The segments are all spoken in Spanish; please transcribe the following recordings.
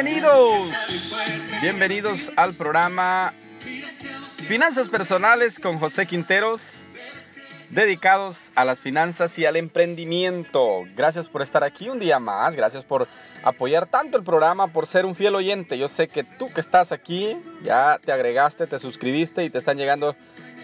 Bienvenidos, bienvenidos al programa Finanzas Personales con José Quinteros, dedicados a las finanzas y al emprendimiento. Gracias por estar aquí un día más, gracias por apoyar tanto el programa, por ser un fiel oyente. Yo sé que tú que estás aquí ya te agregaste, te suscribiste y te están llegando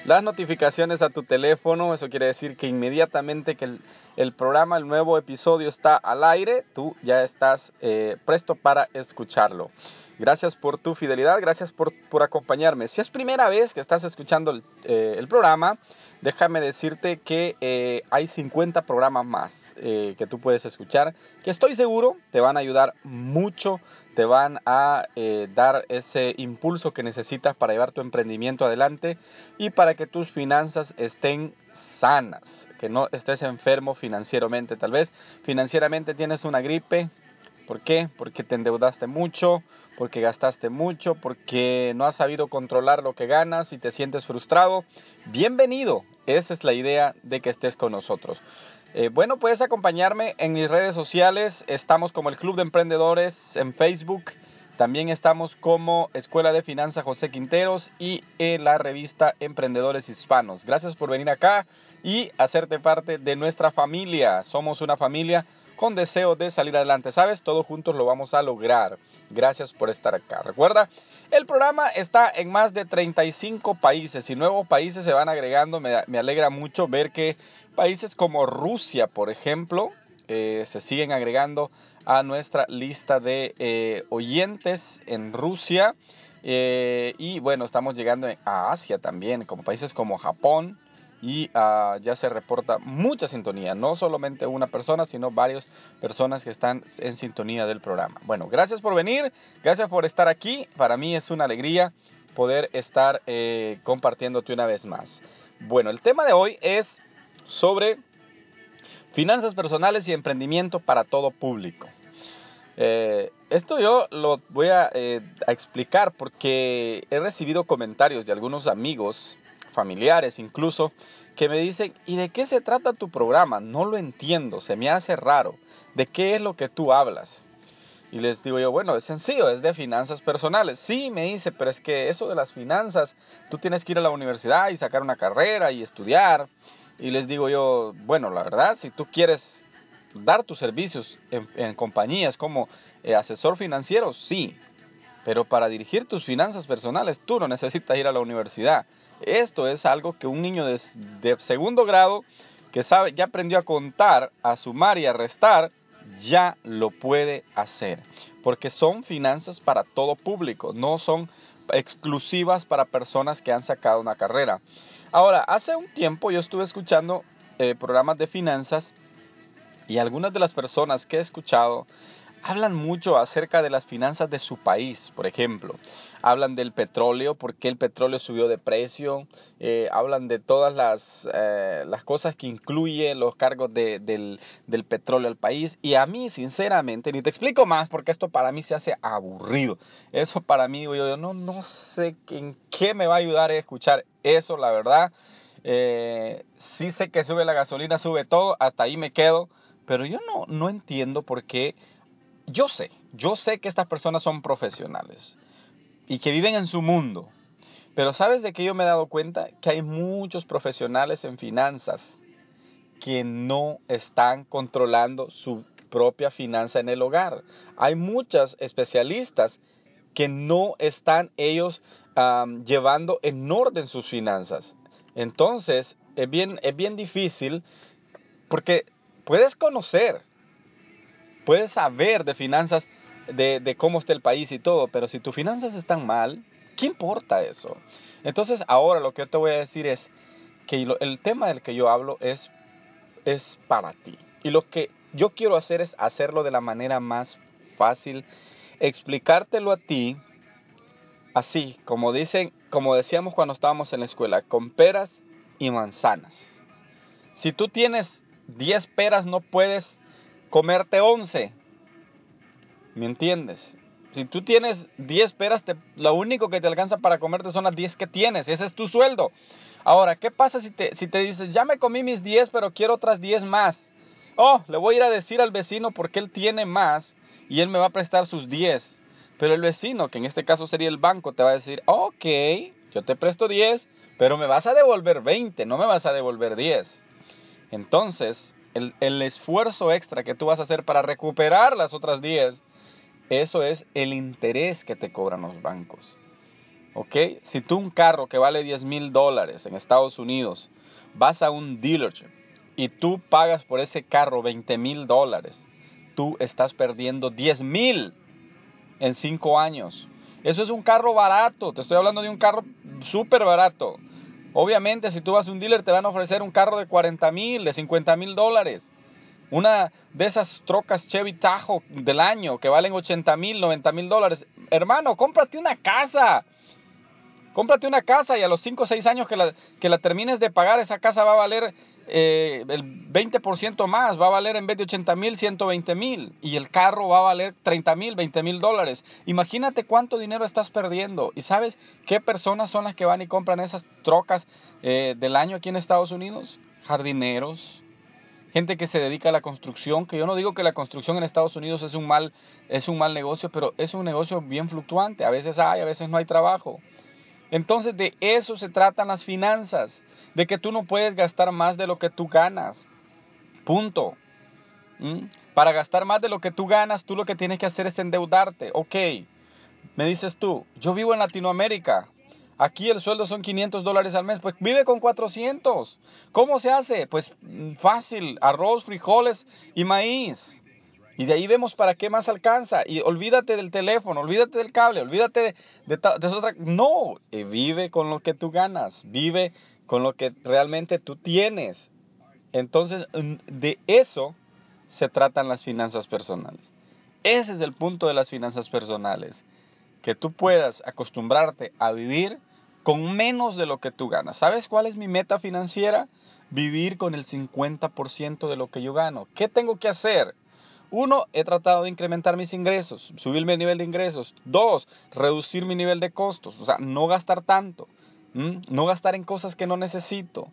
las notificaciones a tu teléfono. Eso quiere decir que inmediatamente que el, programa, el nuevo episodio está al aire, tú ya estás eh, presto para escucharlo. Gracias por tu fidelidad, gracias por, por, acompañarme. Si es primera vez que estás escuchando el, eh, programa, déjame decirte que eh, hay 50 programas más que tú puedes escuchar, que estoy seguro te van a ayudar mucho te van a eh, dar ese impulso que necesitas para llevar tu emprendimiento adelante y para que tus finanzas estén sanas, que no estés enfermo financieramente. Tal vez financieramente tienes una gripe. ¿Por qué? Porque te endeudaste mucho, porque gastaste mucho, porque no has sabido controlar lo que ganas y te sientes frustrado. Bienvenido. Esa es la idea de que estés con nosotros. Eh, bueno, puedes acompañarme en mis redes sociales. Estamos como el Club de Emprendedores en Facebook. También estamos como Escuela de Finanzas José Quinteros y en la revista Emprendedores Hispanos. Gracias por venir acá y hacerte parte de nuestra familia. Somos una familia con deseo de salir adelante. ¿Sabes? Todos juntos lo vamos a lograr. Gracias por estar acá. Recuerda, el programa está en más de 35 países y nuevos países se van agregando. Me, alegra mucho ver que Países como Rusia, por ejemplo, eh, se siguen agregando a nuestra lista de eh, oyentes en Rusia. Eh, y bueno, estamos llegando a Asia también, como países como Japón. Y ah, ya se reporta mucha sintonía, no solamente una persona, sino varias personas que están en sintonía del programa. Bueno, gracias por venir, gracias por estar aquí. Para mí es una alegría poder estar compartiéndote una vez más. Bueno, el tema de hoy es sobre finanzas personales y emprendimiento para todo público. Eh, esto yo lo voy eh, a, explicar porque he recibido comentarios de algunos amigos, familiares incluso, que me dicen, ¿y de qué se trata tu programa? No lo entiendo, se me hace raro. ¿De qué es lo que tú hablas? Y les digo yo, bueno, es sencillo, es de finanzas personales. Sí, me dice, pero es que eso de las finanzas, tú tienes que ir a la universidad y sacar una carrera y estudiar y les digo yo, bueno, la verdad, si tú quieres dar tus servicios en, compañías como eh, asesor financiero, sí, pero para dirigir tus finanzas personales tú no necesitas ir a la universidad. Esto es algo que un niño de, segundo grado que sabe, ya aprendió a contar, a sumar y a restar, ya lo puede hacer. Porque son finanzas para todo público, no son exclusivas para personas que han sacado una carrera. Ahora, hace un tiempo yo estuve escuchando eh, programas de finanzas y algunas de las personas que he escuchado hablan mucho acerca de las finanzas de su país, por ejemplo. Hablan del petróleo, por qué el petróleo subió de precio. Eh, hablan de todas las, eh, las, cosas que incluye los cargos del, del, petróleo al país. Y a mí, sinceramente, ni te explico más porque esto para mí se hace aburrido. Eso para mí, yo, yo no, no sé en qué me va a ayudar a escuchar eso, la verdad. Eh, sí sé que sube la gasolina, sube todo, hasta ahí me quedo. Pero yo no, no entiendo por qué yo sé, yo sé que estas personas son profesionales y que viven en su mundo. Pero ¿sabes de qué yo me he dado cuenta? Que hay muchos profesionales en finanzas que no están controlando su propia finanza en el hogar. Hay muchas especialistas que no están ellos llevando en orden sus finanzas. Entonces, es bien, es bien difícil porque puedes conocer, puedes saber de finanzas, de, cómo está el país y todo, pero si tus finanzas están mal, ¿qué importa eso? Entonces ahora lo que yo te voy a decir es que el tema del que yo hablo es, es para ti. Y lo que yo quiero hacer es hacerlo de la manera más fácil, explicártelo a ti, así, como dicen, como decíamos cuando estábamos en la escuela, con peras y manzanas. Si tú tienes 10 peras, no puedes comerte 11. ¿Me entiendes? Si tú tienes 10 peras, lo único que te alcanza para comerte son las 10 que tienes. Ese es tu sueldo. Ahora, ¿qué pasa si te, si te dices, ya me comí mis 10, pero quiero otras 10 más? Oh, le voy a ir a decir al vecino porque él tiene más y él me va a prestar sus 10. Pero el vecino, que en este caso sería el banco, te va a decir, ok, yo te presto 10, pero me vas a devolver 20, no me vas a devolver 10. Entonces, el, esfuerzo extra que tú vas a hacer para recuperar las otras 10, eso es el interés que te cobran los bancos. ¿Ok? Si tú un carro que vale 10 mil dólares en Estados Unidos, vas a un dealership y tú pagas por ese carro 20 mil dólares, tú estás perdiendo 10 mil en 5 años. Eso es un carro barato, te estoy hablando de un carro súper barato. Obviamente, si tú vas a un dealer, te van a ofrecer un carro de 40 mil, de 50 mil dólares. Una de esas trocas Chevy Tahoe del año que valen 80 mil, 90 mil dólares. Hermano, cómprate una casa. Cómprate una casa y a los 5 o 6 años que la, que la termines de pagar, esa casa va a valer eh, el 20% más, va a valer en vez de 80 mil, 120 mil. Y el carro va a valer 30 mil, 20 mil dólares. Imagínate cuánto dinero estás perdiendo. ¿Y sabes qué personas son las que van y compran esas trocas eh, del año aquí en Estados Unidos? Jardineros, gente que se dedica a la construcción, que yo no digo que la construcción en Estados Unidos es un mal, es un mal negocio, pero es un negocio bien fluctuante. A veces hay, a veces no hay trabajo. Entonces de eso se tratan las finanzas de que tú no puedes gastar más de lo que tú ganas. Punto. ¿Mm? Para gastar más de lo que tú ganas, tú lo que tienes que hacer es endeudarte. Ok, me dices tú, yo vivo en Latinoamérica. Aquí el sueldo son 500 dólares al mes. Pues vive con 400. ¿Cómo se hace? Pues mm, fácil, arroz, frijoles y maíz. Y de ahí vemos para qué más alcanza. Y olvídate del teléfono, olvídate del cable, olvídate de, de, de, No, eh, vive con lo que tú ganas. Vive con lo que realmente tú tienes. Entonces, de eso se tratan las finanzas personales. Ese es el punto de las finanzas personales. Que tú puedas acostumbrarte a vivir con menos de lo que tú ganas. ¿Sabes cuál es mi meta financiera? Vivir con el 50% de lo que yo gano. ¿Qué tengo que hacer? Uno, he tratado de incrementar mis ingresos, subir mi nivel de ingresos. Dos, reducir mi nivel de costos, o sea, no gastar tanto. No gastar en cosas que no necesito.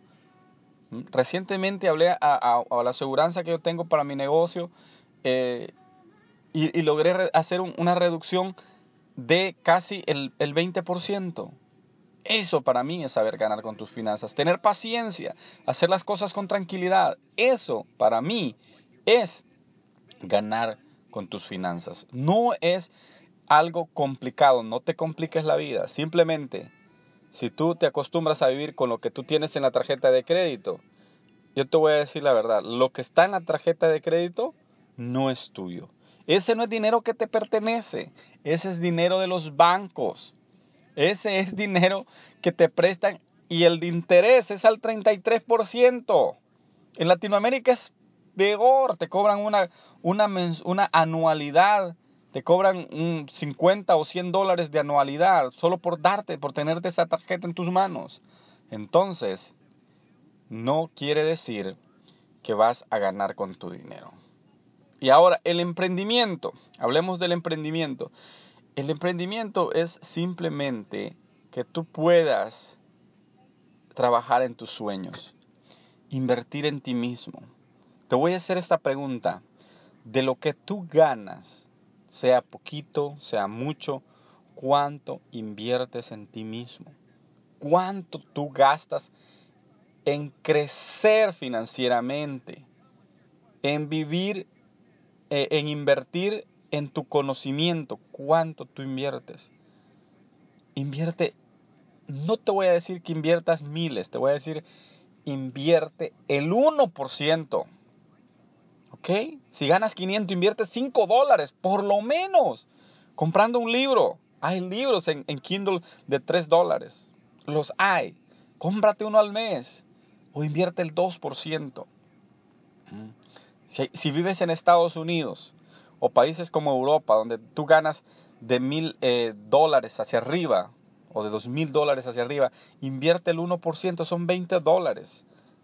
Recientemente hablé a, la aseguranza que yo tengo para mi negocio eh, y, logré hacer una reducción de casi el, el 20%. Eso para mí es saber ganar con tus finanzas, tener paciencia, hacer las cosas con tranquilidad. Eso para mí es ganar con tus finanzas. No es algo complicado, no te compliques la vida, simplemente si tú te acostumbras a vivir con lo que tú tienes en la tarjeta de crédito, yo te voy a decir la verdad, lo que está en la tarjeta de crédito no es tuyo. Ese no es dinero que te pertenece, ese es dinero de los bancos. Ese es dinero que te prestan y el de interés es al 33%. En Latinoamérica es peor, te cobran una, una, una anualidad te cobran un 50 o 100 dólares de anualidad solo por darte, por tenerte esa tarjeta en tus manos. Entonces, no quiere decir que vas a ganar con tu dinero. Y ahora, el emprendimiento. Hablemos del emprendimiento. El emprendimiento es simplemente que tú puedas trabajar en tus sueños, invertir en ti mismo. Te voy a hacer esta pregunta. De lo que tú ganas, sea poquito, sea mucho, cuánto inviertes en ti mismo, cuánto tú gastas en crecer financieramente, en vivir, eh, en invertir en tu conocimiento, cuánto tú inviertes. Invierte, no te voy a decir que inviertas miles, te voy a decir, invierte el 1%. ¿Ok? Si ganas 500, invierte 5 dólares, por lo menos, comprando un libro. Hay libros en, Kindle de 3 dólares. Los hay. Cómprate uno al mes o invierte el 2%. Mm. Si, si vives en Estados Unidos o países como Europa, donde tú ganas de mil eh, dólares hacia arriba o de dos mil dólares hacia arriba, invierte el 1%, son 20 dólares.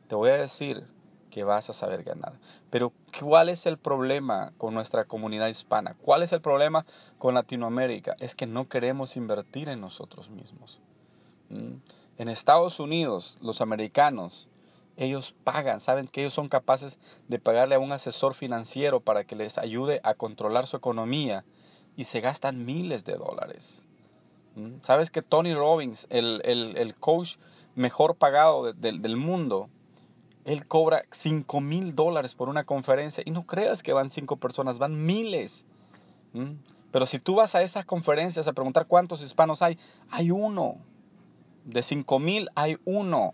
Te voy a decir que vas a saber ganar. Pero ¿cuál es el problema con nuestra comunidad hispana? ¿Cuál es el problema con Latinoamérica? Es que no queremos invertir en nosotros mismos. ¿Mm? En Estados Unidos, los americanos, ellos pagan, saben que ellos son capaces de pagarle a un asesor financiero para que les ayude a controlar su economía y se gastan miles de dólares. ¿Mm? ¿Sabes que Tony Robbins, el, coach mejor pagado del mundo, él cobra 5 mil dólares por una conferencia y no creas que van cinco personas, van miles. ¿Mm? Pero si tú vas a esas conferencias a preguntar cuántos hispanos hay, hay uno. De 5 mil hay uno.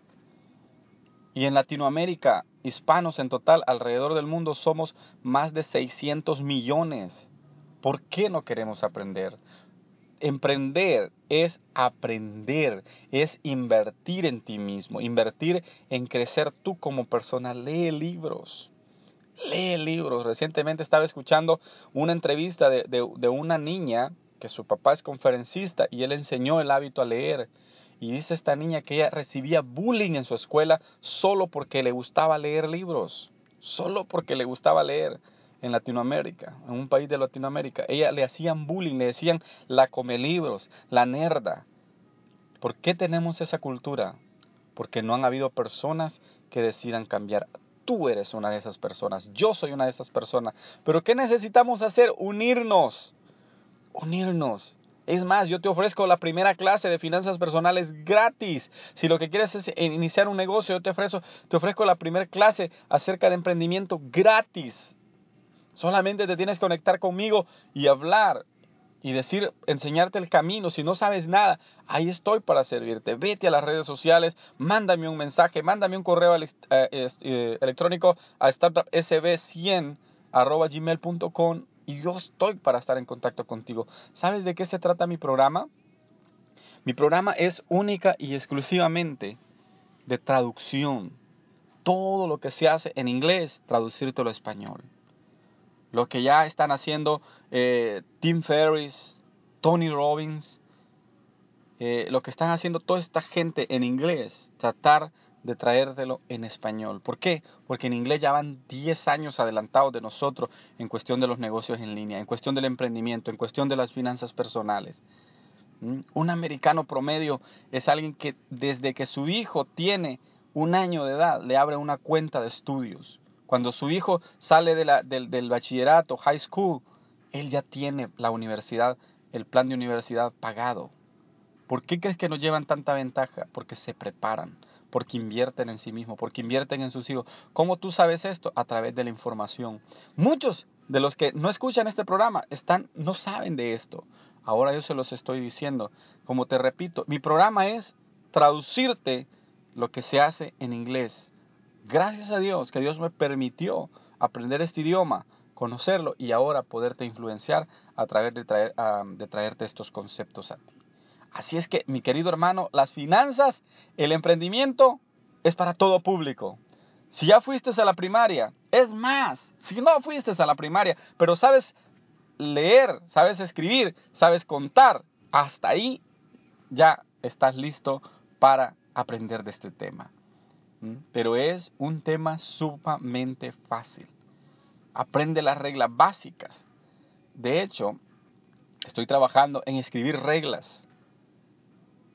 Y en Latinoamérica, hispanos en total alrededor del mundo somos más de 600 millones. ¿Por qué no queremos aprender? Emprender es aprender, es invertir en ti mismo, invertir en crecer tú como persona. Lee libros, lee libros. Recientemente estaba escuchando una entrevista de, de una niña que su papá es conferencista y él enseñó el hábito a leer. Y dice esta niña que ella recibía bullying en su escuela solo porque le gustaba leer libros, solo porque le gustaba leer en Latinoamérica, en un país de Latinoamérica. Ella le hacían bullying, le decían la come libros, la nerda. ¿Por qué tenemos esa cultura? Porque no han habido personas que decidan cambiar. Tú eres una de esas personas, yo soy una de esas personas. Pero ¿qué necesitamos hacer? Unirnos. Unirnos. Es más, yo te ofrezco la primera clase de finanzas personales gratis. Si lo que quieres es iniciar un negocio, yo te ofrezco, te ofrezco la primera clase acerca de emprendimiento gratis. Solamente te tienes que conectar conmigo y hablar y decir, enseñarte el camino. Si no sabes nada, ahí estoy para servirte. Vete a las redes sociales, mándame un mensaje, mándame un correo eh, eh, electrónico a startupsb100 y yo estoy para estar en contacto contigo. ¿Sabes de qué se trata mi programa? Mi programa es única y exclusivamente de traducción. Todo lo que se hace en inglés, traducírtelo a español lo que ya están haciendo eh, Tim Ferriss, Tony Robbins, eh, lo que están haciendo toda esta gente en inglés, tratar de traértelo en español. ¿Por qué? Porque en inglés ya van 10 años adelantados de nosotros en cuestión de los negocios en línea, en cuestión del emprendimiento, en cuestión de las finanzas personales. ¿Mm? Un americano promedio es alguien que desde que su hijo tiene un año de edad le abre una cuenta de estudios. Cuando su hijo sale del, del bachillerato, high school, él ya tiene la universidad, el plan de universidad pagado. ¿Por qué crees que nos llevan tanta ventaja? Porque se preparan, porque invierten en sí mismos, porque invierten en sus hijos. ¿Cómo tú sabes esto? A través de la información. Muchos de los que no escuchan este programa están, no saben de esto. Ahora yo se los estoy diciendo. Como te repito, mi programa es traducirte lo que se hace en inglés Gracias a Dios que Dios me permitió aprender este idioma, conocerlo y ahora poderte influenciar a través de, traer, de traerte estos conceptos a ti. Así es que, mi querido hermano, las finanzas, el emprendimiento es para todo público. Si ya fuiste a la primaria, es más, si no fuiste a la primaria, pero sabes leer, sabes escribir, sabes contar, hasta ahí ya estás listo para aprender de este tema pero es un tema sumamente fácil. Aprende las reglas básicas. De hecho, estoy trabajando en escribir reglas.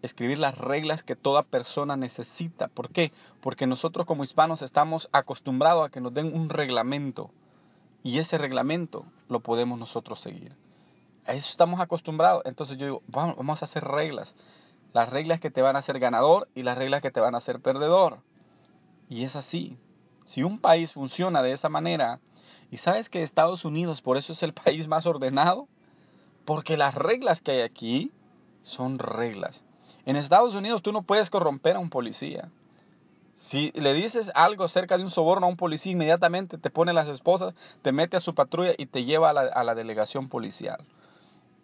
Escribir las reglas que toda persona necesita. ¿Por qué? Porque nosotros como hispanos estamos acostumbrados a que nos den un reglamento. Y ese reglamento lo podemos nosotros seguir. A eso estamos acostumbrados. Entonces yo digo, vamos a hacer reglas. Las reglas que te van a hacer ganador y las reglas que te van a hacer perdedor. Y es así. Si un país funciona de esa manera, y sabes que Estados Unidos por eso es el país más ordenado, porque las reglas que hay aquí son reglas. En Estados Unidos tú no puedes corromper a un policía. Si le dices algo cerca de un soborno a un policía, inmediatamente te pone las esposas, te mete a su patrulla y te lleva a la, delegación policial.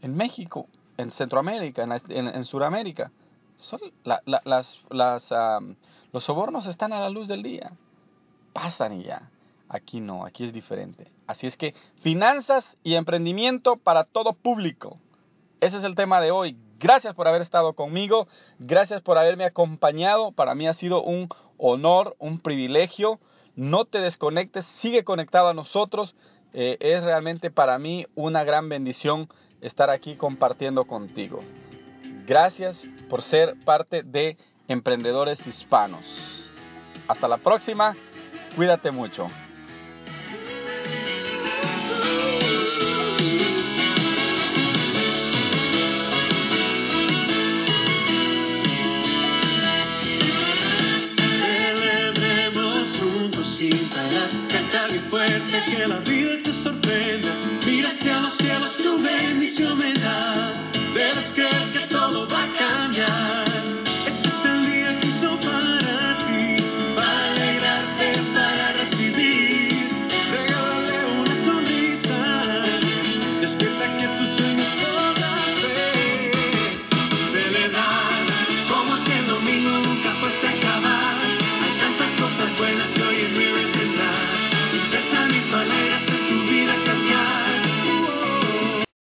En México, en Centroamérica, en, en, Sudamérica, son las, las, los sobornos están a la luz del día. Pasan y ya. Aquí no, aquí es diferente. Así es que finanzas y emprendimiento para todo público. Ese es el tema de hoy. Gracias por haber estado conmigo, gracias por haberme acompañado. Para mí ha sido un honor, un privilegio. No te desconectes, sigue conectado a nosotros. Eh, es realmente para mí una gran bendición estar aquí compartiendo contigo. Gracias por ser parte de Emprendedores Hispanos. Hasta la próxima, cuídate mucho.